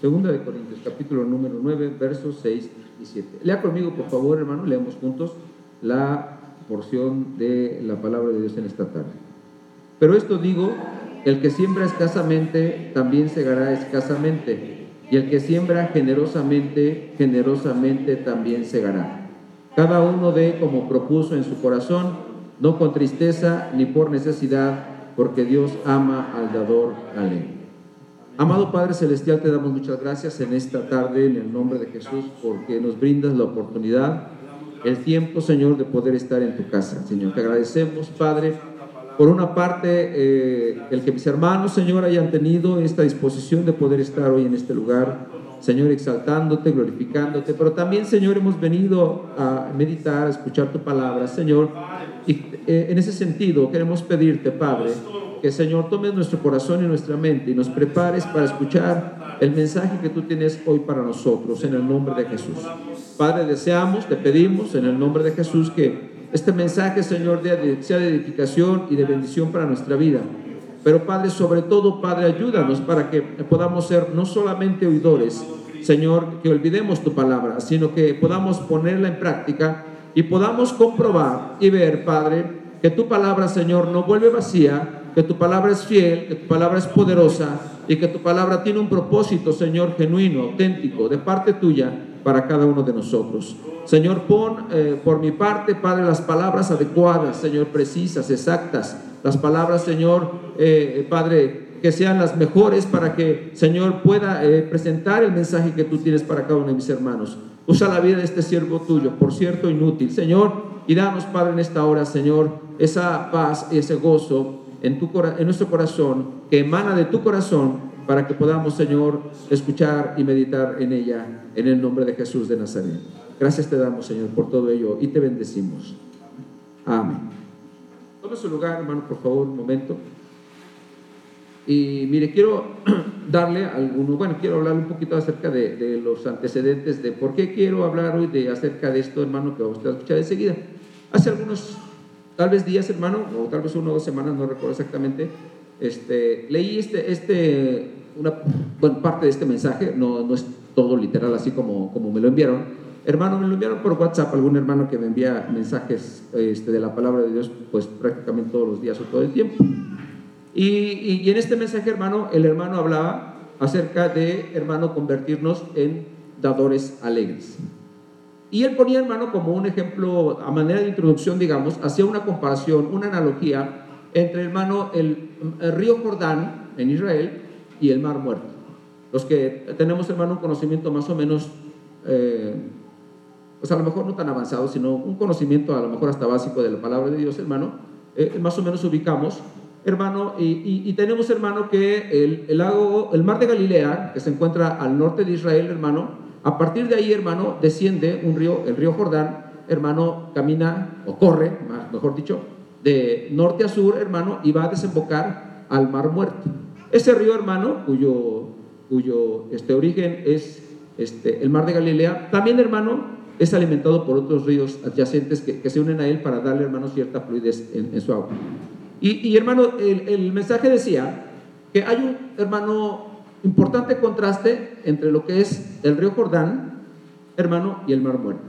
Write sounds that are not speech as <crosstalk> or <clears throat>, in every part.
Segunda de Corintios, capítulo número 9, versos 6 y 7. Lea conmigo, por favor, hermano, leamos juntos la porción de la palabra de Dios en esta tarde. Pero esto digo, el que siembra escasamente, también segará escasamente, y el que siembra generosamente, generosamente también segará. Cada uno dé como propuso en su corazón, no con tristeza ni por necesidad, porque Dios ama al dador alegre. Amado Padre Celestial, te damos muchas gracias en esta tarde, en el nombre de Jesús, porque nos brindas la oportunidad, el tiempo, Señor, de poder estar en tu casa. Señor, te agradecemos, Padre, por una parte, eh, el que mis hermanos, Señor, hayan tenido esta disposición de poder estar hoy en este lugar, Señor, exaltándote, glorificándote, pero también, Señor, hemos venido a meditar, a escuchar tu palabra, Señor, y eh, en ese sentido queremos pedirte, Padre, que Señor tomes nuestro corazón y nuestra mente y nos prepares para escuchar el mensaje que tú tienes hoy para nosotros en el nombre de Jesús. Padre, deseamos, te pedimos en el nombre de Jesús que este mensaje, Señor, sea de edificación y de bendición para nuestra vida. Pero Padre, sobre todo, Padre, ayúdanos para que podamos ser no solamente oidores, Señor, que olvidemos tu palabra, sino que podamos ponerla en práctica y podamos comprobar y ver, Padre, que tu palabra, Señor, no vuelve vacía, que tu palabra es fiel, que tu palabra es poderosa y que tu palabra tiene un propósito, Señor, genuino, auténtico, de parte tuya para cada uno de nosotros. Señor, pon eh, por mi parte, Padre, las palabras adecuadas, Señor, precisas, exactas, las palabras, Señor, eh, Padre, que sean las mejores para que, Señor, pueda eh, presentar el mensaje que tú tienes para cada uno de mis hermanos. Usa la vida de este siervo tuyo, por cierto, inútil, Señor, y danos, Padre, en esta hora, Señor, esa paz y ese gozo en, tu, en nuestro corazón, que emana de tu corazón, para que podamos, Señor, escuchar y meditar en ella, en el nombre de Jesús de Nazaret. Gracias te damos, Señor, por todo ello y te bendecimos. Amén. Tome su lugar, hermano, por favor, un momento. Y mire, quiero <clears throat> darle alguno, bueno, quiero hablar un poquito acerca de, de, los antecedentes de por qué quiero hablar hoy de acerca de esto, hermano, que vamos a escuchar enseguida. Hace algunos tal vez días, hermano, o tal vez una o dos semanas, no recuerdo exactamente, este, leí este, este, una bueno, parte de este mensaje, no, no es todo literal así como, como me lo enviaron. Hermano, me lo enviaron por WhatsApp, algún hermano que me envía mensajes este, de la palabra de Dios, pues prácticamente todos los días o todo el tiempo. Y, y, y en este mensaje, hermano, el hermano hablaba acerca de, hermano, convertirnos en dadores alegres. Y él ponía, hermano, como un ejemplo, a manera de introducción, digamos, hacía una comparación, una analogía entre, hermano, el, río Jordán en Israel y el Mar Muerto. Los que tenemos, hermano, un conocimiento más o menos, eh, pues a lo mejor no tan avanzado, sino un conocimiento a lo mejor hasta básico de la palabra de Dios, hermano, eh, más o menos ubicamos, hermano, y, tenemos, hermano, que el, lago, el mar de Galilea, que se encuentra al norte de Israel, hermano, a partir de ahí, hermano, desciende un río, el río Jordán, hermano, camina o corre, mejor dicho, de norte a sur, hermano, y va a desembocar al Mar Muerto. Ese río, hermano, cuyo, este, origen es este, el Mar de Galilea, también, hermano, es alimentado por otros ríos adyacentes que, se unen a él para darle, hermano, cierta fluidez en su agua. Y, y hermano, el, el mensaje decía que hay un, hermano, importante contraste entre lo que es el río Jordán, hermano, y el Mar Muerto.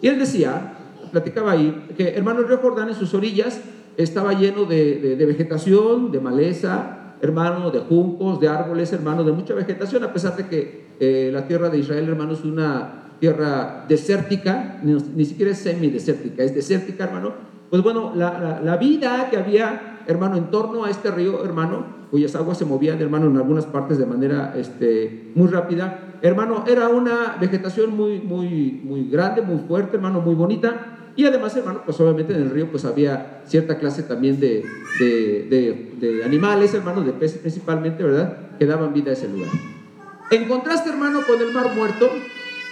Y él decía, platicaba ahí, que hermano, el río Jordán en sus orillas estaba lleno de, de, vegetación, de maleza, hermano, de juncos, de árboles, hermano, de mucha vegetación, a pesar de que eh, la tierra de Israel, hermano, es una tierra desértica, ni, ni siquiera es semidesértica, es desértica, hermano. Pues bueno, la, la, la vida que había, hermano, en torno a este río, hermano, cuyas aguas se movían, hermano, en algunas partes de manera este, muy rápida. Hermano, era una vegetación muy, muy, muy grande, muy fuerte, hermano, muy bonita. Y además, hermano, pues obviamente en el río pues había cierta clase también de, de, de, animales, hermano, de peces principalmente, ¿verdad? Que daban vida a ese lugar. En contraste, hermano, con el mar muerto,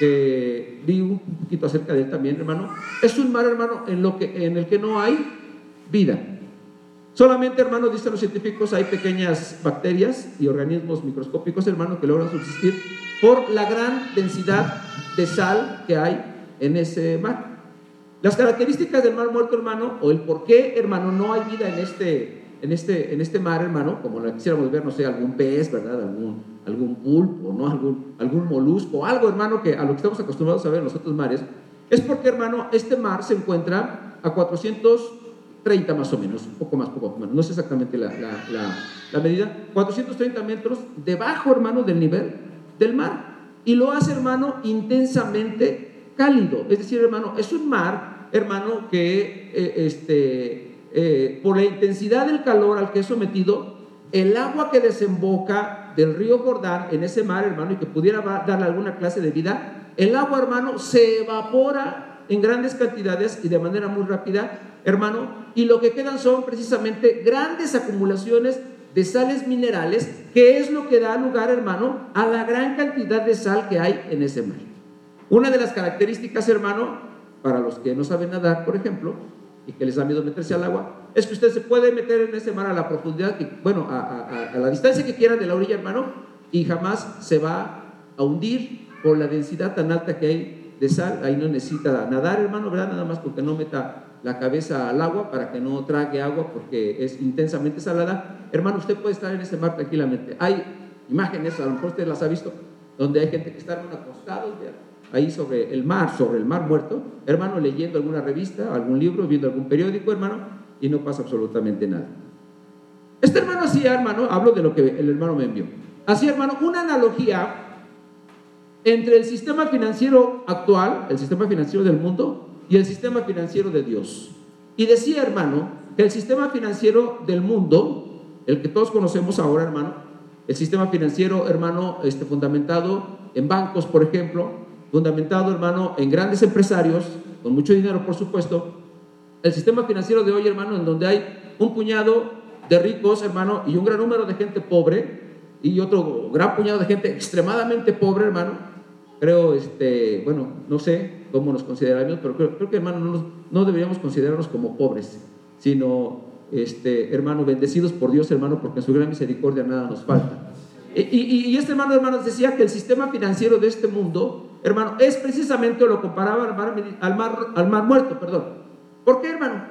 que vi un poquito acerca de él también, hermano, es un mar, hermano, en, lo que, en el que no hay vida. Solamente, hermano, dicen los científicos, hay pequeñas bacterias y organismos microscópicos, hermano, que logran subsistir por la gran densidad de sal que hay en ese mar. Las características del mar muerto, hermano, o el por qué, hermano, no hay vida en este, en este, en este mar, hermano, como la quisiéramos ver, no sé, algún pez, ¿verdad? Algún, algún pulpo, ¿no? algún, algún molusco, algo, hermano, que a lo que estamos acostumbrados a ver en los otros mares, es porque, hermano, este mar se encuentra a 430 más o menos, un poco más, poco menos, no sé exactamente la, la, la, medida, 430 metros debajo, hermano, del nivel del mar. Y lo hace, hermano, intensamente cálido. Es decir, hermano, es un mar, hermano, que eh, este, eh, por la intensidad del calor al que es sometido, el agua que desemboca del río Jordán en ese mar, hermano, y que pudiera darle alguna clase de vida, el agua, hermano, se evapora en grandes cantidades y de manera muy rápida, hermano, y lo que quedan son precisamente grandes acumulaciones de sales minerales, que es lo que da lugar, hermano, a la gran cantidad de sal que hay en ese mar. Una de las características, hermano, para los que no saben nadar, por ejemplo, y que les da miedo meterse al agua, es que usted se puede meter en ese mar a la profundidad, que, bueno, a, la distancia que quiera de la orilla, hermano, y jamás se va a hundir por la densidad tan alta que hay de sal. Ahí no necesita nadar, hermano, ¿verdad? Nada más porque no meta la cabeza al agua para que no trague agua porque es intensamente salada. Hermano, usted puede estar en ese mar tranquilamente. Hay imágenes, a lo mejor usted las ha visto, donde hay gente que está acostado ahí sobre el mar, sobre el mar muerto, hermano, leyendo alguna revista, algún libro, viendo algún periódico, hermano, y no pasa absolutamente nada. Este hermano hacía, hermano, hablo de lo que el hermano me envió, hacía, hermano, una analogía entre el sistema financiero actual, el sistema financiero del mundo, y el sistema financiero de Dios. Y decía, hermano, que el sistema financiero del mundo, el que todos conocemos ahora, hermano, el sistema financiero, hermano, este, fundamentado en bancos, por ejemplo, fundamentado, hermano, en grandes empresarios, con mucho dinero, por supuesto, el sistema financiero de hoy, hermano, en donde hay un puñado de ricos, hermano, y un gran número de gente pobre, y otro gran puñado de gente extremadamente pobre, hermano, creo, este, bueno, no sé, cómo nos consideramos, pero creo, que hermano no, deberíamos considerarnos como pobres, sino este, hermano, bendecidos por Dios, hermano, porque en su gran misericordia nada nos falta. Y, este hermano, hermanos, decía que el sistema financiero de este mundo, hermano, es precisamente, lo comparaba al mar, al mar, al mar muerto, perdón. ¿Por qué, hermano?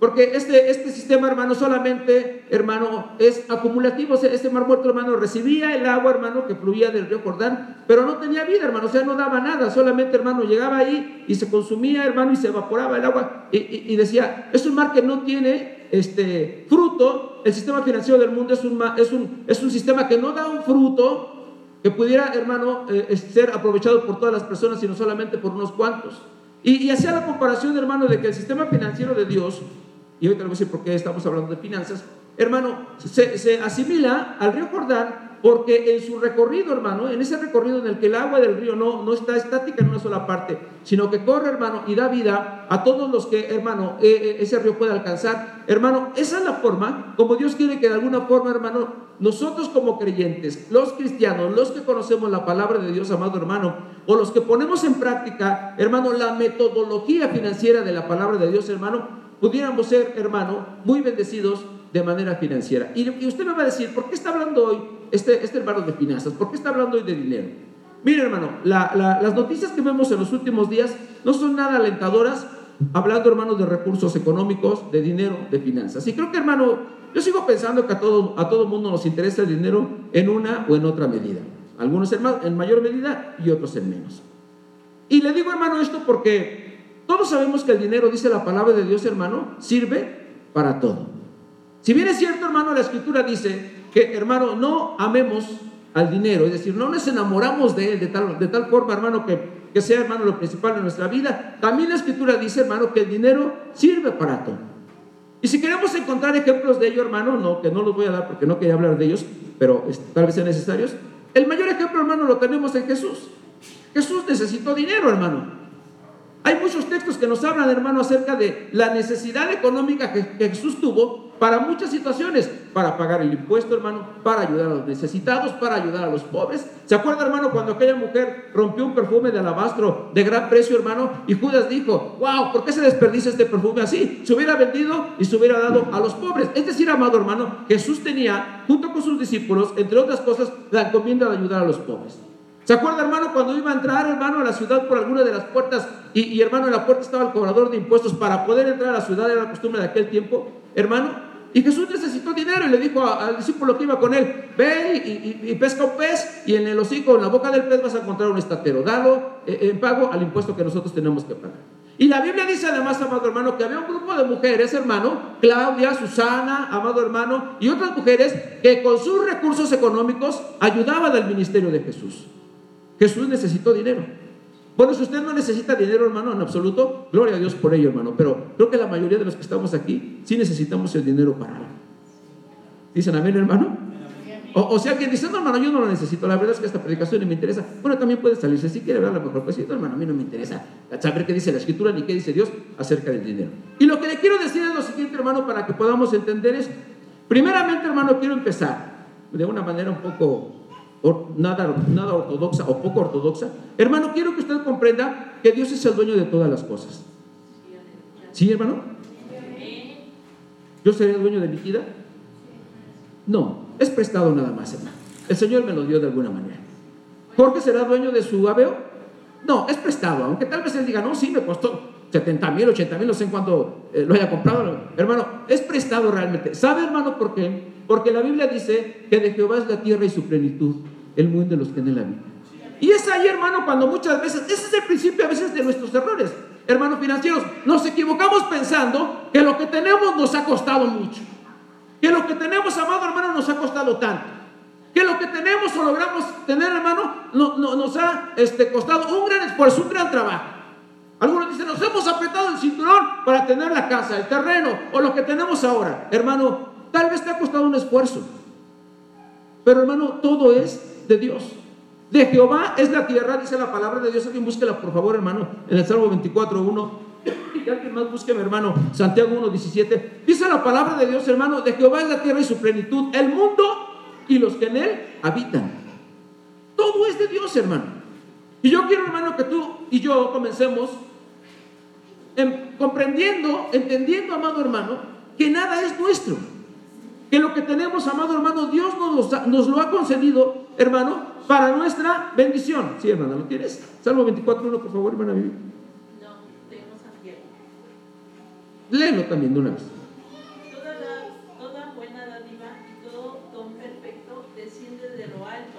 Porque este, este sistema, hermano, solamente, hermano, es acumulativo. este mar muerto, hermano, recibía el agua, hermano, que fluía del río Jordán, pero no tenía vida, hermano, o sea, no daba nada. Solamente, hermano, llegaba ahí y se consumía, hermano, y se evaporaba el agua. Y, decía, es un mar que no tiene este fruto. El sistema financiero del mundo es un, es un, es un sistema que no da un fruto que pudiera, hermano, eh, ser aprovechado por todas las personas, sino solamente por unos cuantos. Y, y hacía la comparación, hermano, de que el sistema financiero de Dios y ahorita le voy a decir por qué estamos hablando de finanzas, hermano, se, asimila al río Jordán porque en su recorrido, hermano, en ese recorrido en el que el agua del río no, no está estática en una sola parte, sino que corre, hermano, y da vida a todos los que, hermano, eh, ese río puede alcanzar. Hermano, esa es la forma como Dios quiere que de alguna forma, hermano, nosotros como creyentes, los cristianos, los que conocemos la palabra de Dios, amado hermano, o los que ponemos en práctica, hermano, la metodología financiera de la palabra de Dios, hermano, pudiéramos ser, hermano, muy bendecidos de manera financiera. Y, usted me va a decir, ¿por qué está hablando hoy este, este hermano de finanzas? ¿Por qué está hablando hoy de dinero? Mire, hermano, las noticias que vemos en los últimos días no son nada alentadoras, hablando, hermano, de recursos económicos, de dinero, de finanzas. Y creo que, hermano, yo sigo pensando que a todo, a todo mundo nos interesa el dinero en una o en otra medida. Algunos en, en mayor medida y otros en menos. Y le digo, hermano, esto porque todos sabemos que el dinero, dice la palabra de Dios, hermano, sirve para todo. Si bien es cierto, hermano, la escritura dice que, hermano, no amemos al dinero, es decir, no nos enamoramos de él de tal, de tal forma, hermano, que, que sea, hermano, lo principal de nuestra vida. También la escritura dice, hermano, que el dinero sirve para todo. Y si queremos encontrar ejemplos de ello, hermano, no, que no los voy a dar porque no quería hablar de ellos, pero tal vez sean necesarios. El mayor ejemplo, hermano, lo tenemos en Jesús. Jesús necesitó dinero, hermano. Hay muchos textos que nos hablan, hermano, acerca de la necesidad económica que, Jesús tuvo para muchas situaciones, para pagar el impuesto, hermano, para ayudar a los necesitados, para ayudar a los pobres. ¿Se acuerda, hermano, cuando aquella mujer rompió un perfume de alabastro de gran precio, hermano? Y Judas dijo, wow, ¿por qué se desperdicia este perfume así? Se hubiera vendido y se hubiera dado a los pobres. Es decir, amado hermano, Jesús tenía, junto con sus discípulos, entre otras cosas, la encomienda de ayudar a los pobres. ¿Se acuerda, hermano, cuando iba a entrar, hermano, a la ciudad por alguna de las puertas y, y, hermano, en la puerta estaba el cobrador de impuestos para poder entrar a la ciudad, era la costumbre de aquel tiempo? Hermano, Y Jesús necesitó dinero y le dijo al discípulo que iba con él, ve y, pesca un pez y en el hocico, en la boca del pez vas a encontrar un estatero, dalo eh, en pago al impuesto que nosotros tenemos que pagar. Y la Biblia dice además, amado hermano, que había un grupo de mujeres, hermano, Claudia, Susana, amado hermano, y otras mujeres que con sus recursos económicos ayudaban al ministerio de Jesús. Jesús necesitó dinero. Bueno, si usted no necesita dinero, hermano, en absoluto, gloria a Dios por ello, hermano. Pero creo que la mayoría de los que estamos aquí sí necesitamos el dinero para algo. ¿Dicen amén, hermano? O, si alguien dice, no, hermano, yo no lo necesito, la verdad es que esta predicación no me interesa. Bueno, también puede salirse, si quiere ver lo mejor, pues hermano, a mí no me interesa saber qué dice la Escritura ni qué dice Dios acerca del dinero. Y lo que le quiero decir es lo siguiente, hermano, para que podamos entender esto. Primeramente, hermano, quiero empezar de una manera un poco nada, nada ortodoxa o poco ortodoxa. Hermano, quiero que usted comprenda que Dios es el dueño de todas las cosas. ¿Sí, hermano? ¿Yo seré el dueño de mi vida? No, es prestado nada más, hermano. El Señor me lo dio de alguna manera. ¿Jorge será dueño de su aveo? No, es prestado, aunque tal vez él diga, no, sí, me costó 70 mil, 80 mil, no sé en cuánto eh, lo haya comprado. Hermano, es prestado realmente. ¿Sabe, hermano, por qué? Porque la Biblia dice que de Jehová es la tierra y su plenitud, el mundo de los que en él habitan. Y es ahí, hermano, cuando muchas veces, ese es el principio a veces de nuestros errores, hermanos financieros, nos equivocamos pensando que lo que tenemos nos ha costado mucho. Que lo que tenemos, amado hermano, nos ha costado tanto. Que lo que tenemos o logramos tener, hermano, no, nos ha este, costado un gran esfuerzo, un gran trabajo. Algunos dicen, nos hemos apretado el cinturón para tener la casa, el terreno o lo que tenemos ahora. Hermano, tal vez te ha costado un esfuerzo. Pero hermano, todo es de Dios. De Jehová es la tierra, dice la palabra de Dios. Alguien búsquela, por favor, hermano, en el Salmo 24, 1. Y alguien más busque, mi hermano, Santiago 1, 17. Dice la palabra de Dios, hermano, de Jehová es la tierra y su plenitud, el mundo y los que en él habitan. Todo es de Dios, hermano. Y yo quiero, hermano, que tú y yo comencemos comprendiendo, entendiendo, amado hermano, que nada es nuestro. Que lo que tenemos, amado hermano, Dios nos, nos lo ha concedido, hermano, para nuestra bendición. Sí, hermana, ¿lo tienes? Salmo 24.1, por favor, hermana. No, tengo Santiago. Léelo también de una vez. Toda, toda buena dádiva y todo don perfecto desciende de lo alto,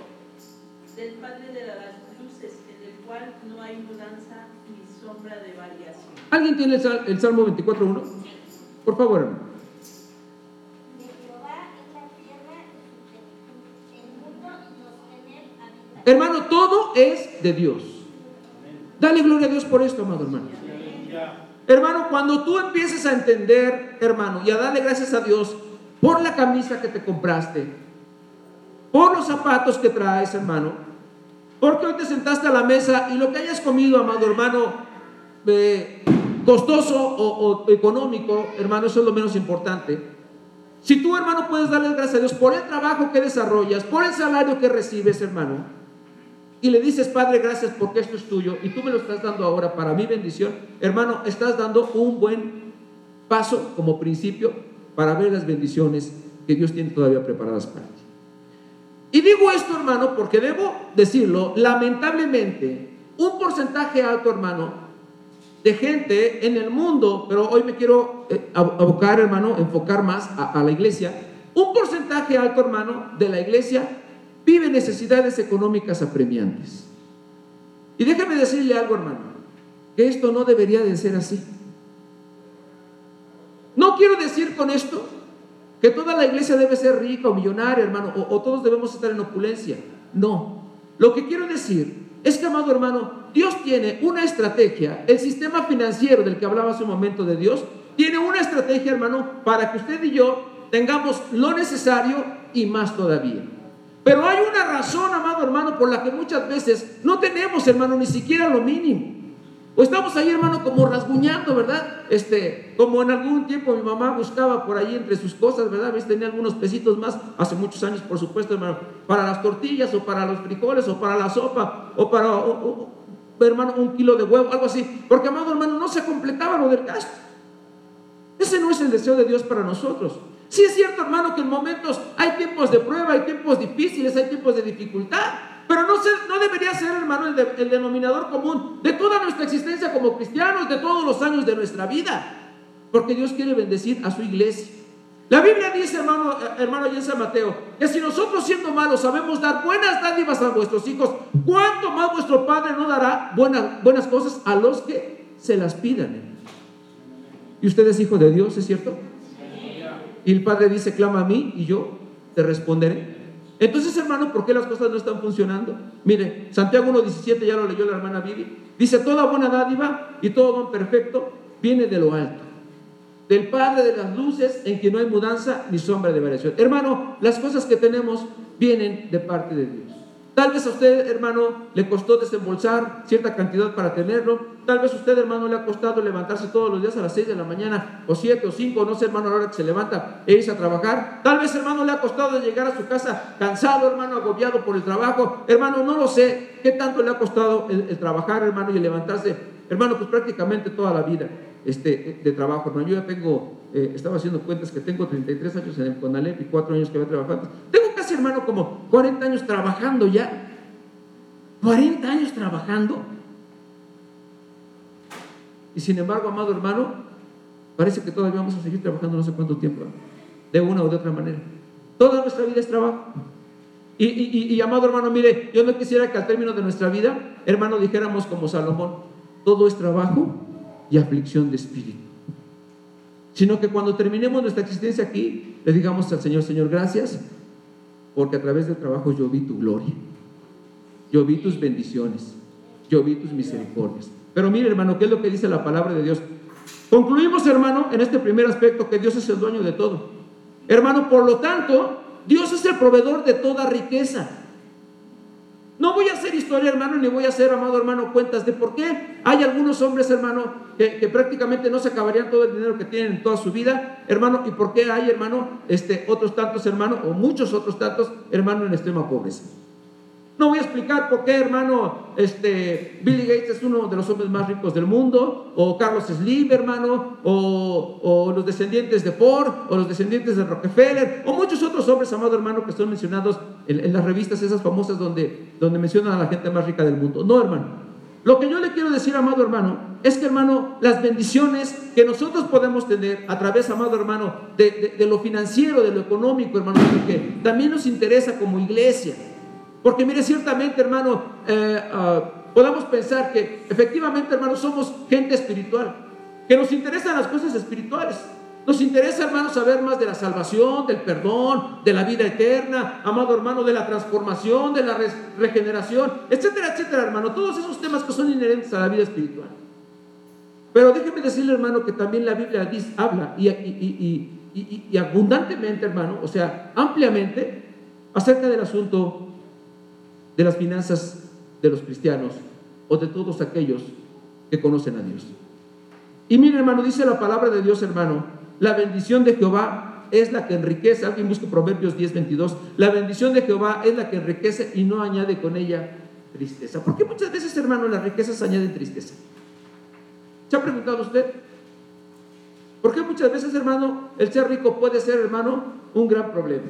del Padre de las luces, en el cual no hay mudanza ni sombra de variación. ¿Alguien tiene el, el Salmo 24.1? Por favor, hermano. Hermano, todo es de Dios. Dale gloria a Dios por esto, amado hermano. Hermano, cuando tú empieces a entender, hermano, y a darle gracias a Dios por la camisa que te compraste, por los zapatos que traes, hermano, porque hoy te sentaste a la mesa y lo que hayas comido, amado hermano, eh, costoso o, o económico, hermano, eso es lo menos importante. Si tú, hermano, puedes darle gracias a Dios por el trabajo que desarrollas, por el salario que recibes, hermano, y le dices, Padre, gracias porque esto es tuyo y tú me lo estás dando ahora para mi bendición, hermano, estás dando un buen paso como principio para ver las bendiciones que Dios tiene todavía preparadas para ti. Y digo esto, hermano, porque debo decirlo, lamentablemente, un porcentaje alto, hermano, de gente en el mundo, pero hoy me quiero eh, abocar, hermano, enfocar más a, a la iglesia, un porcentaje alto, hermano, de la iglesia vive necesidades económicas apremiantes. Y déjame decirle algo, hermano, que esto no debería de ser así. No quiero decir con esto que toda la iglesia debe ser rica o millonaria, hermano, o, o todos debemos estar en opulencia. No. Lo que quiero decir es que, amado hermano, Dios tiene una estrategia, el sistema financiero del que hablaba hace un momento de Dios, tiene una estrategia, hermano, para que usted y yo tengamos lo necesario y más todavía. Pero hay una razón, amado hermano, por la que muchas veces no tenemos, hermano, ni siquiera lo mínimo. O estamos ahí, hermano, como rasguñando, ¿verdad? Este, como en algún tiempo mi mamá buscaba por ahí entre sus cosas, ¿verdad? ¿Ves? Tenía algunos pesitos más, hace muchos años, por supuesto, hermano, para las tortillas, o para los frijoles, o para la sopa, o para, hermano, un kilo de huevo, algo así. Porque, amado hermano, no se completaba lo del gasto. Ese no es el deseo de Dios para nosotros. Sí es cierto, hermano, que en momentos hay tiempos de prueba, hay tiempos difíciles, hay tiempos de dificultad, pero no, no debería ser, hermano, el, denominador común de toda nuestra existencia como cristianos, de todos los años de nuestra vida, porque Dios quiere bendecir a su iglesia. La Biblia dice, hermano, hermano, en San Mateo, que si nosotros siendo malos sabemos dar buenas dádivas a vuestros hijos, ¿cuánto más vuestro Padre no dará buenas, buenas cosas a los que se las pidan? ¿Y usted es hijo de Dios, es cierto? Y el Padre dice, clama a mí y yo te responderé. Entonces, hermano, ¿por qué las cosas no están funcionando? Mire, Santiago 1.17, ya lo leyó la hermana Vivi, dice, toda buena dádiva y todo don perfecto viene de lo alto del Padre de las luces, en que no hay mudanza ni sombra de variación. Hermano, las cosas que tenemos vienen de parte de Dios. Tal vez a usted, hermano, le costó desembolsar cierta cantidad para tenerlo. Tal vez a usted, hermano, le ha costado levantarse todos los días a las 6 de la mañana, o 7 o 5, no sé, hermano, a la hora que se levanta e irse a trabajar. Tal vez, hermano, le ha costado llegar a su casa cansado, hermano, agobiado por el trabajo. Hermano, no lo sé. ¿Qué tanto le ha costado el, trabajar, hermano, y el levantarse? Hermano, pues prácticamente toda la vida este, de trabajo, hermano. Yo ya tengo, eh, estaba haciendo cuentas que tengo 33 años en el CONALEP y 4 años que voy trabajando. Tengo hermano, como 40 años trabajando ya. 40 años trabajando. Y sin embargo, amado hermano, parece que todavía vamos a seguir trabajando no sé cuánto tiempo, de una o de otra manera. Toda nuestra vida es trabajo. Y, y, y, amado hermano, mire, yo no quisiera que al término de nuestra vida, hermano, dijéramos como Salomón, todo es trabajo y aflicción de espíritu. Sino que cuando terminemos nuestra existencia aquí, le digamos al Señor, Señor, gracias, porque a través del trabajo yo vi tu gloria, yo vi tus bendiciones, yo vi tus misericordias. Pero mire, hermano, ¿qué es lo que dice la palabra de Dios? Concluimos, hermano, en este primer aspecto, que Dios es el dueño de todo. Hermano, por lo tanto, Dios es el proveedor de toda riqueza. No voy a hacer historia, hermano, ni voy a hacer, amado hermano, cuentas de por qué hay algunos hombres, hermano, que, prácticamente no se acabarían todo el dinero que tienen en toda su vida, hermano, y por qué hay, hermano, este, otros tantos, hermano, o muchos otros tantos, hermano, en extrema pobreza. No voy a explicar por qué, hermano, este, Billy Gates es uno de los hombres más ricos del mundo, o Carlos Slim, hermano, o, los descendientes de Ford, o los descendientes de Rockefeller, o muchos otros hombres, amado hermano, que son mencionados en, las revistas esas famosas donde, donde mencionan a la gente más rica del mundo. No, hermano. Lo que yo le quiero decir, amado hermano, es que, hermano, las bendiciones que nosotros podemos tener a través, amado hermano, de, de lo financiero, de lo económico, hermano, que también nos interesa como iglesia. Porque mire, ciertamente, hermano, eh, ah, podamos pensar que efectivamente, hermano, somos gente espiritual, que nos interesan las cosas espirituales. Nos interesa, hermano, saber más de la salvación, del perdón, de la vida eterna, amado hermano, de la transformación, de la regeneración, etcétera, etcétera, hermano. Todos esos temas que son inherentes a la vida espiritual. Pero déjeme decirle, hermano, que también la Biblia habla y, y abundantemente, hermano, o sea, ampliamente, acerca del asunto de las finanzas de los cristianos o de todos aquellos que conocen a Dios. Y mire, hermano, dice la palabra de Dios, hermano, la bendición de Jehová es la que enriquece. Alguien busca Proverbios 10, 22. La bendición de Jehová es la que enriquece y no añade con ella tristeza. ¿Por qué muchas veces, hermano, las riquezas añaden tristeza? ¿Se ha preguntado usted? ¿Por qué muchas veces, hermano, el ser rico puede ser, hermano, un gran problema?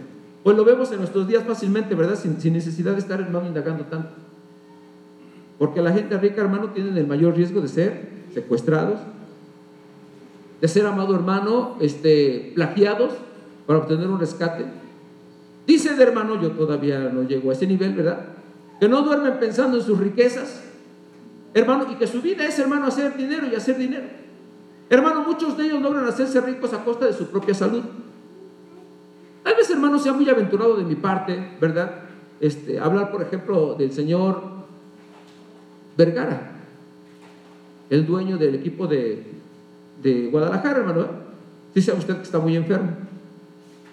Pues lo vemos en nuestros días fácilmente, ¿verdad? Sin, necesidad de estar, hermano, indagando tanto. Porque la gente rica, hermano, tiene el mayor riesgo de ser secuestrados, de ser, amado hermano, este, plagiados para obtener un rescate. Dice de hermano, yo todavía no llego a ese nivel, ¿verdad? Que no duermen pensando en sus riquezas, hermano, y que su vida es, hermano, hacer dinero y hacer dinero. Hermano, muchos de ellos logran hacerse ricos a costa de su propia salud. Tal vez, hermano, sea muy aventurado de mi parte, ¿verdad? Este, hablar, por ejemplo, del señor Vergara, el dueño del equipo de, Guadalajara, hermano. Sí sabe usted que está muy enfermo.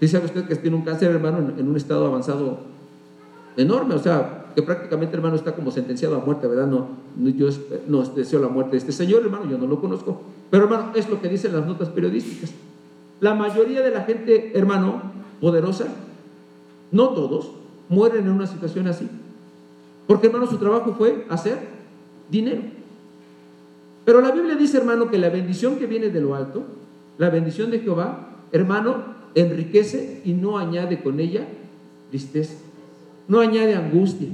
Sí sabe usted que tiene un cáncer, hermano, en, un estado avanzado enorme. O sea, que prácticamente, hermano, está como sentenciado a muerte, ¿verdad? No, yo no deseo la muerte de este señor, hermano, yo no lo conozco. Pero, hermano, es lo que dicen las notas periodísticas. La mayoría de la gente, hermano, poderosa, no todos mueren en una situación así. Porque hermano, su trabajo fue hacer dinero. Pero la Biblia dice, hermano, que la bendición que viene de lo alto, la bendición de Jehová, hermano, enriquece y no añade con ella tristeza. No añade angustia,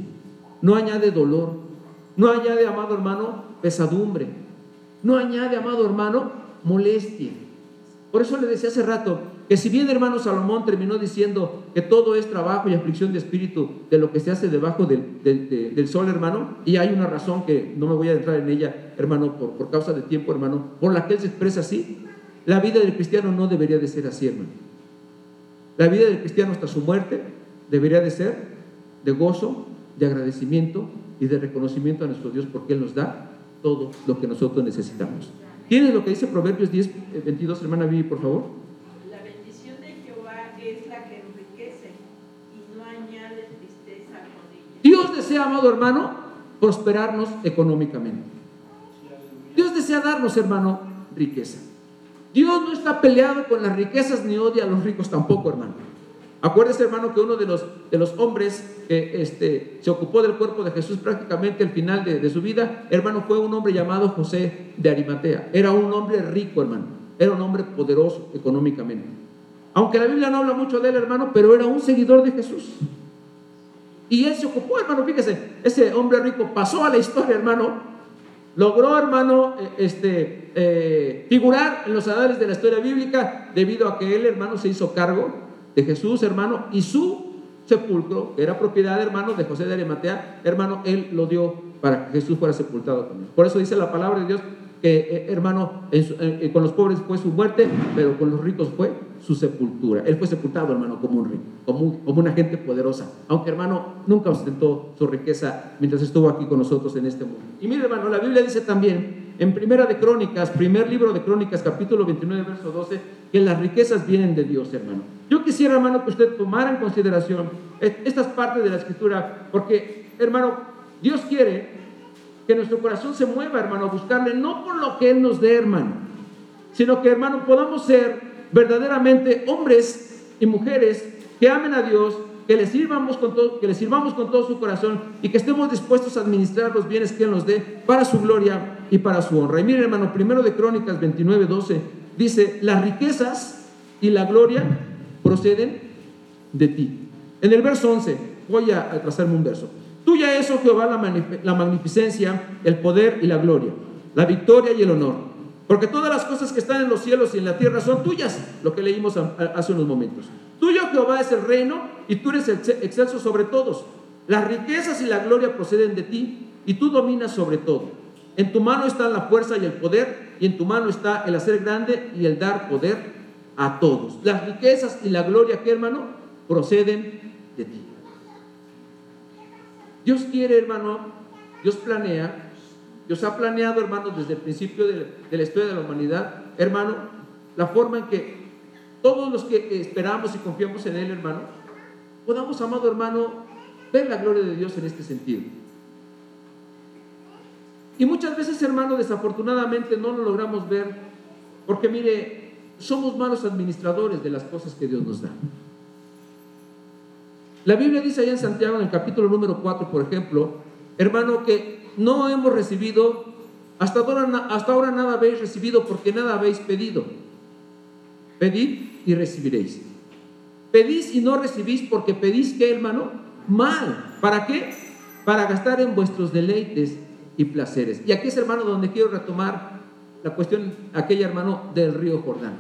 no añade dolor, no añade, amado hermano, pesadumbre, no añade, amado hermano, molestia. Por eso le decía hace rato, que si bien hermano Salomón terminó diciendo que todo es trabajo y aflicción de espíritu de lo que se hace debajo del, del, sol, hermano, y hay una razón que no me voy a entrar en ella, hermano, por, por causa de tiempo, hermano, por la que él se expresa así, la vida del cristiano no debería de ser así, hermano. La vida del cristiano hasta su muerte debería de ser de gozo, de agradecimiento y de reconocimiento a nuestro Dios porque Él nos da todo lo que nosotros necesitamos. ¿Tienes lo que dice Proverbios 10, 22, eh, hermana Vivi, por favor? Dios desea, amado hermano, prosperarnos económicamente. Dios desea darnos, hermano, riqueza. Dios no está peleado con las riquezas ni odia a los ricos tampoco, hermano. Acuérdese, hermano, que uno de los, de los hombres que este, se ocupó del cuerpo de Jesús prácticamente al final de, de, su vida, hermano, fue un hombre llamado José de Arimatea. Era un hombre rico, hermano. Era un hombre poderoso económicamente. Aunque la Biblia no habla mucho de él, hermano, pero era un seguidor de Jesús. Y él se ocupó, hermano, fíjese, ese hombre rico pasó a la historia, hermano. Logró, hermano, eh, este, eh, figurar en los anales de la historia bíblica debido a que él, hermano, se hizo cargo de Jesús, hermano, y su sepulcro, que era propiedad, hermano, de José de Arimatea, hermano, él lo dio para que Jesús fuera sepultado también. Por eso dice la palabra de Dios eh, hermano, con los pobres fue su muerte, pero con los ricos fue su sepultura. Él fue sepultado, hermano, como un rico, como, una gente poderosa. Aunque, hermano, nunca ostentó su riqueza mientras estuvo aquí con nosotros en este mundo. Y mire, hermano, la Biblia dice también, en Primera de Crónicas, primer libro de Crónicas, capítulo 29, verso 12, que las riquezas vienen de Dios, hermano. Yo quisiera, hermano, que usted tomara en consideración estas partes de la Escritura, porque, hermano, Dios quiere que nuestro corazón se mueva, hermano, a buscarle, no por lo que Él nos dé, hermano, sino que, hermano, podamos ser verdaderamente hombres y mujeres que amen a Dios, que le sirvamos con todo, que le sirvamos con todo su corazón y que estemos dispuestos a administrar los bienes que Él nos dé para su gloria y para su honra. Y mire, hermano, primero de Crónicas 29, 12, dice, las riquezas y la gloria proceden de ti. En el verso 11, voy a trazarme un verso. Tuya es, oh Jehová, la, magnificencia, el poder y la gloria, la victoria y el honor. Porque todas las cosas que están en los cielos y en la tierra son tuyas, lo que leímos hace unos momentos. Tuyo, Jehová, es el reino y tú eres excelso sobre todos. Las riquezas y la gloria proceden de ti y tú dominas sobre todo. En tu mano está la fuerza y el poder y en tu mano está el hacer grande y el dar poder a todos. Las riquezas y la gloria, ¿qué hermano? Proceden de ti. Dios quiere, hermano, Dios planea, Dios ha planeado, hermano, desde el principio de, la historia de la humanidad, hermano, la forma en que todos los que esperamos y confiamos en Él, hermano, podamos, amado hermano, ver la gloria de Dios en este sentido. Y muchas veces, hermano, desafortunadamente no lo logramos ver, porque mire, somos malos administradores de las cosas que Dios nos da. La Biblia dice allá en Santiago, en el capítulo número 4, por ejemplo, hermano, que no hemos recibido, hasta ahora, hasta ahora nada habéis recibido porque nada habéis pedido. Pedid y recibiréis. Pedís y no recibís porque pedís que, hermano, mal. ¿Para qué? Para gastar en vuestros deleites y placeres. Y aquí es, hermano, donde quiero retomar la cuestión, aquella, hermano, del río Jordán.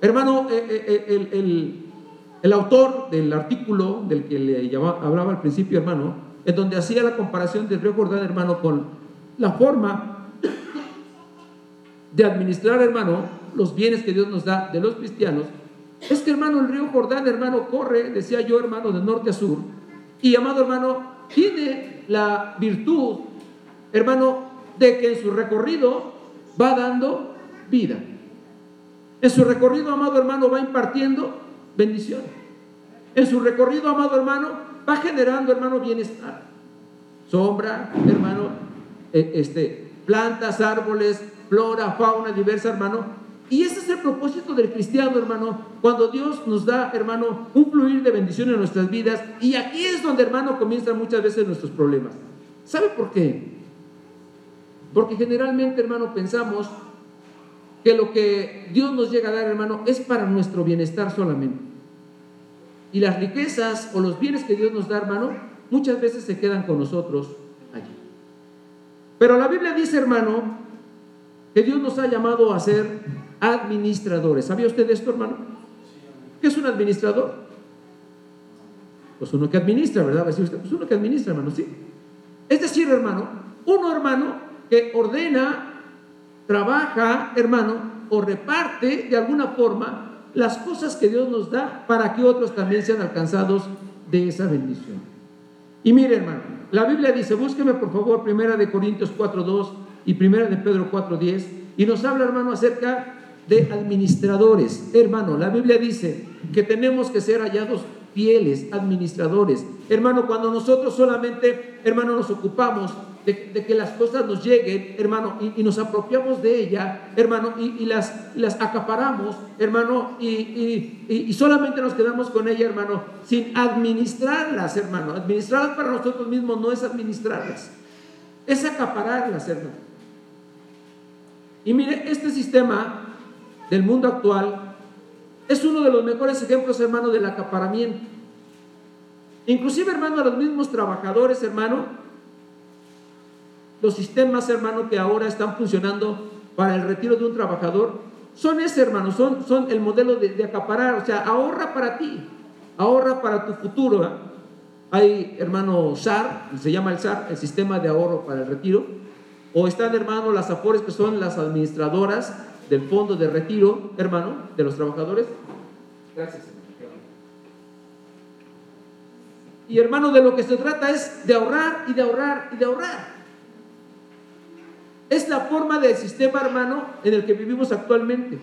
Hermano, eh, eh, eh, el el autor del artículo del que le hablaba al principio, hermano, en donde hacía la comparación del río Jordán, hermano, con la forma de administrar, hermano, los bienes que Dios nos da de los cristianos, es que, hermano, el río Jordán, hermano, corre, decía yo, hermano, de norte a sur, y, amado hermano, tiene la virtud, hermano, de que en su recorrido va dando vida. En su recorrido, amado hermano, va impartiendo bendición. En su recorrido, amado hermano, va generando, hermano, bienestar. Sombra, hermano, eh, este, plantas, árboles, flora, fauna diversa, hermano. Y ese es el propósito del cristiano, hermano, cuando Dios nos da, hermano, un fluir de bendición en nuestras vidas. Y aquí es donde, hermano, comienzan muchas veces nuestros problemas. ¿Sabe por qué? Porque generalmente, hermano, pensamos que lo que Dios nos llega a dar, hermano, es para nuestro bienestar solamente. Y las riquezas o los bienes que Dios nos da, hermano, muchas veces se quedan con nosotros allí. Pero la Biblia dice, hermano, que Dios nos ha llamado a ser administradores. ¿Sabía usted esto, hermano? ¿Qué es un administrador? Pues uno que administra, ¿verdad? pues uno que administra, hermano, sí. Es decir, hermano, uno, hermano, que ordena, trabaja, hermano, o reparte de alguna forma las cosas que Dios nos da para que otros también sean alcanzados de esa bendición. Y mire, hermano, la Biblia dice, búsqueme por favor, primera de Corintios 4.2 y primera de Pedro 4.10, y nos habla, hermano, acerca de administradores. Hermano, la Biblia dice que tenemos que ser hallados fieles, administradores. Hermano, cuando nosotros solamente, hermano, nos ocupamos de, que las cosas nos lleguen, hermano, y, nos apropiamos de ella, hermano, y, las, las acaparamos, hermano, y, solamente nos quedamos con ella, hermano, sin administrarlas, hermano. Administrarlas para nosotros mismos no es administrarlas, es acapararlas, hermano. Y mire, este sistema del mundo actual es uno de los mejores ejemplos, hermano, del acaparamiento. Inclusive, hermano, a los mismos trabajadores, hermano, los sistemas, hermano, que ahora están funcionando para el retiro de un trabajador, son ese, hermano, son, son el modelo de, acaparar, o sea, ahorra para ti, ahorra para tu futuro. Hay, hermano, SAR, se llama el SAR, el sistema de ahorro para el retiro, o están, hermano, las AFORES, que son las administradoras del fondo de retiro, hermano, de los trabajadores. Gracias. Y hermano, de lo que se trata es de ahorrar y de ahorrar y de ahorrar. Es la forma del sistema, hermano, en el que vivimos actualmente.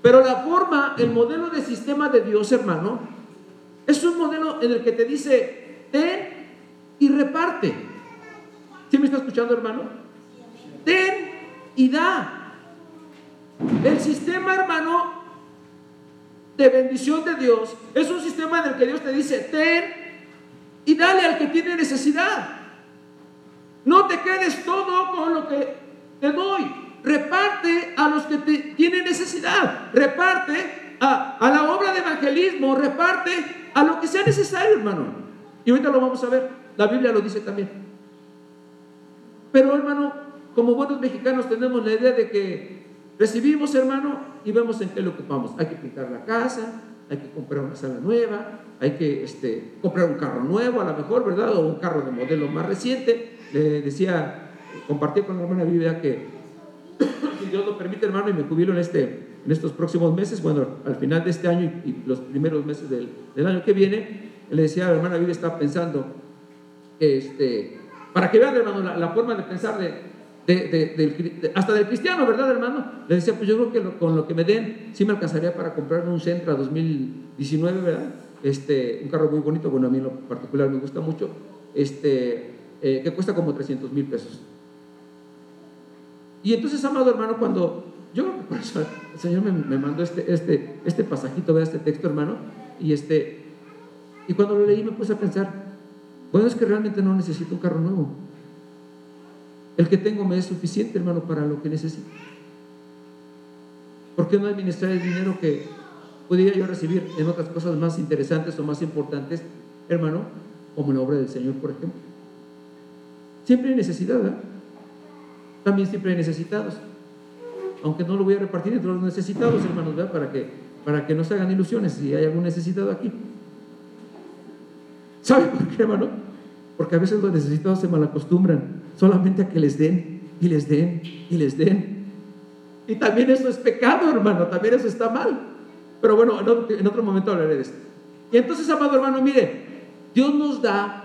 Pero la forma, el modelo de sistema de Dios, hermano, es un modelo en el que te dice, ten y reparte. ¿Sí me está escuchando, hermano? Ten y da. El sistema, hermano, de bendición de Dios es un sistema en el que Dios te dice, ten y dale al que tiene necesidad. No te quedes todo con lo que te doy. Reparte a los que tienen necesidad. Reparte a, la obra de evangelismo. Reparte a lo que sea necesario, hermano. Y ahorita lo vamos a ver. La Biblia lo dice también. Pero, hermano, como buenos mexicanos tenemos la idea de que recibimos, hermano, y vemos en qué lo ocupamos. Hay que pintar la casa, hay que comprar una sala nueva, hay que este, comprar un carro nuevo a lo mejor, ¿verdad? O un carro de modelo más reciente. Le decía compartí con la hermana Biblia que, si Dios lo permite, hermano, y me jubilo en, este, en estos próximos meses, bueno, al final de este año y, los primeros meses del, del, año que viene, le decía a la hermana Biblia, estaba pensando, este, para que vean, hermano, la, forma de pensar de, hasta del cristiano, ¿verdad, hermano? Le decía, pues yo creo que con lo que me den, sí me alcanzaría para comprar un Centra 2019, ¿verdad? Este, un carro muy bonito, bueno, a mí en lo particular me gusta mucho, este, eh, que cuesta como 300 mil pesos. Y entonces, amado hermano, cuando yo el Señor me, mandó este, este, este pasajito, vea este texto, hermano, y, este, y cuando lo leí me puse a pensar, bueno, es que realmente no necesito un carro nuevo. El que tengo me es suficiente, hermano, para lo que necesito. ¿Por qué no administrar el dinero que podría yo recibir en otras cosas más interesantes o más importantes, hermano, como la obra del Señor, por ejemplo? Siempre hay necesidad, ¿verdad? También siempre hay necesitados. Aunque no lo voy a repartir entre los necesitados, hermanos. Para que, para que no se hagan ilusiones si hay algún necesitado aquí. ¿Sabe por qué, hermano? Porque a veces los necesitados se malacostumbran solamente a que les den y les den y les den. Y también eso es pecado, hermano, también eso está mal. Pero bueno, en otro, en otro momento hablaré de esto. Y entonces, amado hermano, mire, Dios nos da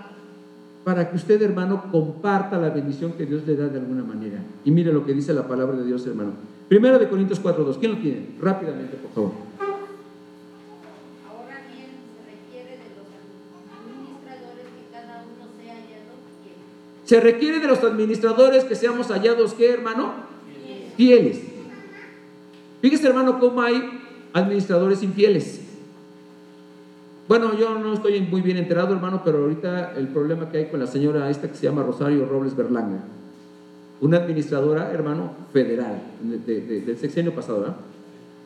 para que usted, hermano, comparta la bendición que Dios le da de alguna manera. Y mire lo que dice la palabra de Dios, hermano. Primero de Corintios 4.2. ¿Quién lo tiene? Rápidamente, por favor. Ahora bien, se requiere de los administradores que cada uno sea hallado fiel. Se requiere de los administradores que seamos hallados, ¿qué, hermano? Fieles. Fíjese, hermano, cómo hay administradores infieles. Bueno, yo no estoy muy bien enterado, hermano, pero ahorita el problema que hay con la señora esta que se llama Rosario Robles Berlanga, una administradora, hermano, federal, del sexenio pasado, ¿verdad?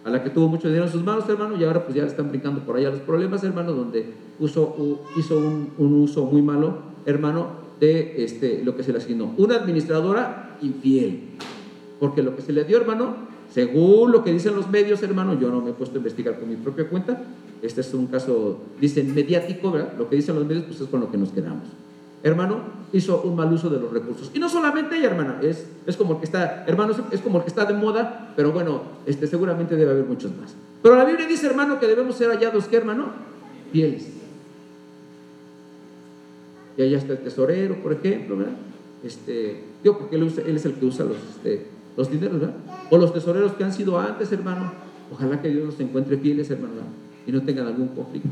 A la que tuvo mucho dinero en sus manos, hermano, y ahora pues ya están brincando por allá los problemas, hermano, donde hizo un, un, uso muy malo, hermano, de este, lo que se le asignó. Una administradora infiel, porque lo que se le dio, hermano, según lo que dicen los medios, hermano, yo no me he puesto a investigar por mi propia cuenta. Este es un caso, dicen, mediático, ¿verdad? Lo que dicen los medios, pues es con lo que nos quedamos. Hermano, hizo un mal uso de los recursos. Y no solamente ella, hermana, es, es como el que está, hermano, es como el que está de moda, pero bueno, este, seguramente debe haber muchos más. Pero la Biblia dice, hermano, que debemos ser hallados, ¿qué, hermano? Fieles. Y allá está el tesorero, por ejemplo, ¿verdad? Este, yo, porque él, es el que usa los, este, los dineros, ¿verdad? O los tesoreros que han sido antes, hermano. Ojalá que Dios los encuentre fieles, hermano, y no tengan algún conflicto.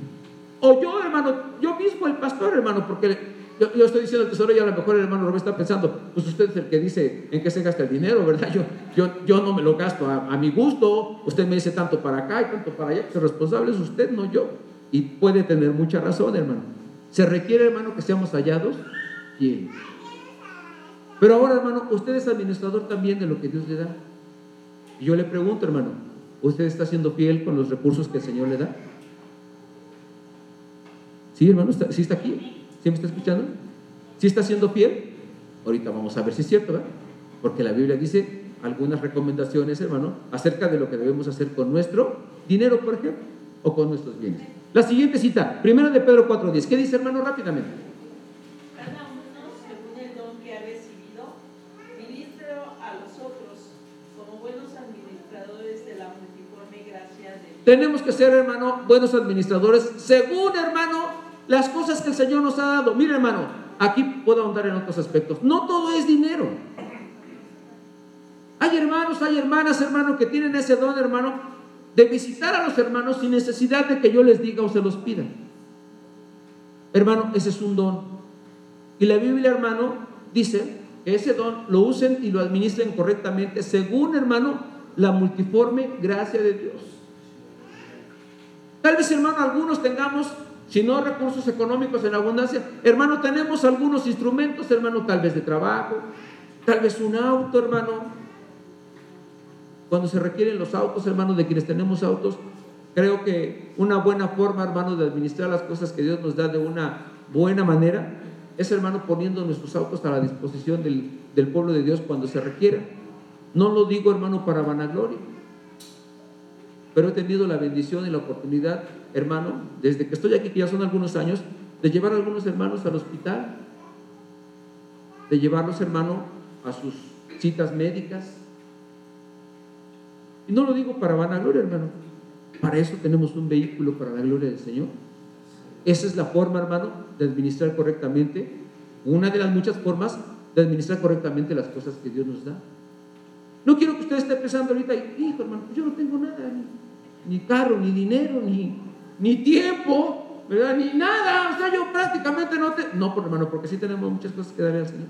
O yo, hermano, yo mismo, el pastor, hermano, porque yo, estoy diciendo el tesoro y a lo mejor el hermano Robert está pensando, pues usted es el que dice en qué se gasta el dinero, ¿verdad? Yo, yo, yo no me lo gasto a, mi gusto, usted me dice tanto para acá y tanto para allá, el responsable es usted, no yo. Y puede tener mucha razón, hermano. Se requiere, hermano, que seamos hallados fieles. Pero ahora, hermano, usted es administrador también de lo que Dios le da. Y yo le pregunto, hermano, ¿usted está siendo fiel con los recursos que el Señor le da? ¿Sí, hermano? ¿Sí está aquí? ¿Sí me está escuchando? ¿Sí está siendo fiel? Ahorita vamos a ver si es cierto, ¿verdad? Porque la Biblia dice algunas recomendaciones, hermano, acerca de lo que debemos hacer con nuestro dinero, por ejemplo, o con nuestros bienes. La siguiente cita, primero de Pedro 4.10. ¿Qué dice, hermano, rápidamente? Tenemos que ser, hermano, buenos administradores, según, hermano, las cosas que el Señor nos ha dado. Mire, hermano, aquí puedo ahondar en otros aspectos. No todo es dinero. Hay hermanos, hay hermanas, hermano, que tienen ese don, hermano, de visitar a los hermanos sin necesidad de que yo les diga o se los pida. Hermano, ese es un don. Y la Biblia, hermano, dice que ese don lo usen y lo administren correctamente según, hermano, la multiforme gracia de Dios. Tal vez, hermano, algunos tengamos, si no recursos económicos en abundancia, hermano, tenemos algunos instrumentos, hermano, tal vez de trabajo, tal vez un auto, hermano. Cuando se requieren los autos, hermano, de quienes tenemos autos, creo que una buena forma, hermano, de administrar las cosas que Dios nos da de una buena manera es, hermano, poniendo nuestros autos a la disposición del, del pueblo de Dios cuando se requiera. No lo digo, hermano, para vanagloria pero he tenido la bendición y la oportunidad, hermano, desde que estoy aquí, que ya son algunos años, de llevar a algunos hermanos al hospital, de llevarlos, hermano, a sus citas médicas. Y no lo digo para vanagloria, hermano. Para eso tenemos un vehículo para la gloria del Señor. Esa es la forma, hermano, de administrar correctamente, una de las muchas formas de administrar correctamente las cosas que Dios nos da. No quiero que usted esté pensando ahorita, hijo hermano, yo no tengo nada ni carro, ni dinero, ni, ni tiempo, ¿verdad? Ni nada. O sea, yo prácticamente no te... No, hermano, porque sí tenemos muchas cosas que darle al Señor.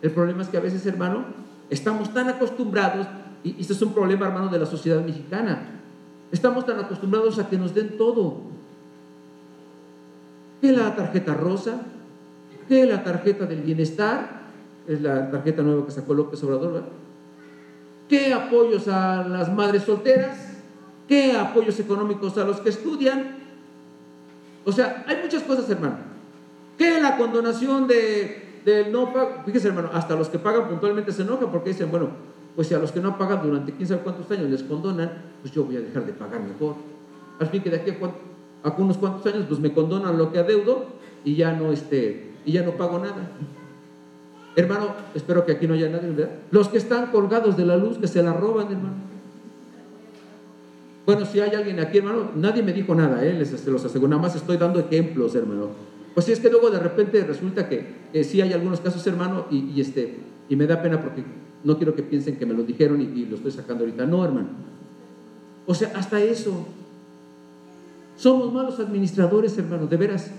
El problema es que a veces, hermano, estamos tan acostumbrados, y este es un problema, hermano, de la sociedad mexicana. Estamos tan acostumbrados a que nos den todo. Que la tarjeta rosa, que la tarjeta del bienestar, es la tarjeta nueva que sacó López Obrador, ¿verdad? ¿Qué apoyos a las madres solteras? ¿Qué apoyos económicos a los que estudian? O sea, hay muchas cosas, hermano. ¿Qué la condonación de, del no pago? Fíjese, hermano, hasta los que pagan puntualmente se enojan porque dicen, bueno, pues si a los que no pagan durante quién sabe cuántos años les condonan, pues yo voy a dejar de pagar mejor. Al fin que de aquí a, unos cuantos años, pues me condonan lo que adeudo y ya no, este, y ya no pago nada. Hermano, espero que aquí no haya nadie, ¿verdad? Los que están colgados de la luz, que se la roban, hermano. Bueno, si hay alguien aquí, hermano, nadie me dijo nada, ¿eh? les los aseguro, nada más estoy dando ejemplos, hermano. Pues si es que luego de repente resulta que eh, sí hay algunos casos, hermano, y, este, y me da pena porque no quiero que piensen que me lo dijeron y, y lo estoy sacando ahorita. No, hermano. O sea, hasta eso. Somos malos administradores, hermano, de veras.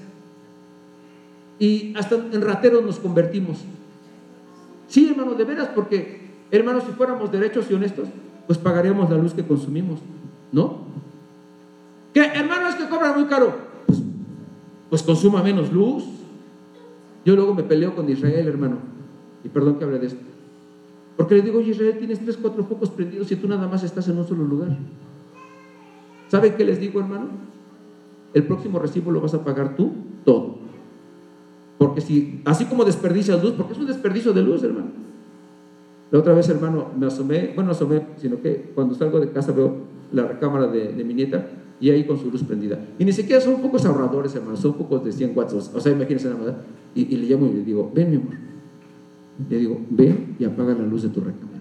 Y hasta en rateros nos convertimos. Sí, hermano, de veras, porque, hermano, si fuéramos derechos y honestos, pues pagaríamos la luz que consumimos. ¿No? ¿Qué, hermano, es que cobra muy caro? Pues, pues, consuma menos luz. Yo luego me peleo con Israel, hermano. Y perdón que hable de esto. Porque le digo, oye, Israel, tienes tres, cuatro focos prendidos y tú nada más estás en un solo lugar. ¿Saben qué les digo, hermano? El próximo recibo lo vas a pagar tú todo. Porque si, así como desperdicias luz, porque es un desperdicio de luz, hermano. La otra vez, hermano, me asomé, bueno, asomé, sino que cuando salgo de casa veo la recámara de, mi nieta y ahí con su luz prendida. Y ni siquiera son pocos ahorradores, hermano, son pocos de 100 watts. O sea, imagínense nada más. Y, y le llamo y le digo, ven, mi amor. Le digo, ven y apaga la luz de tu recámara.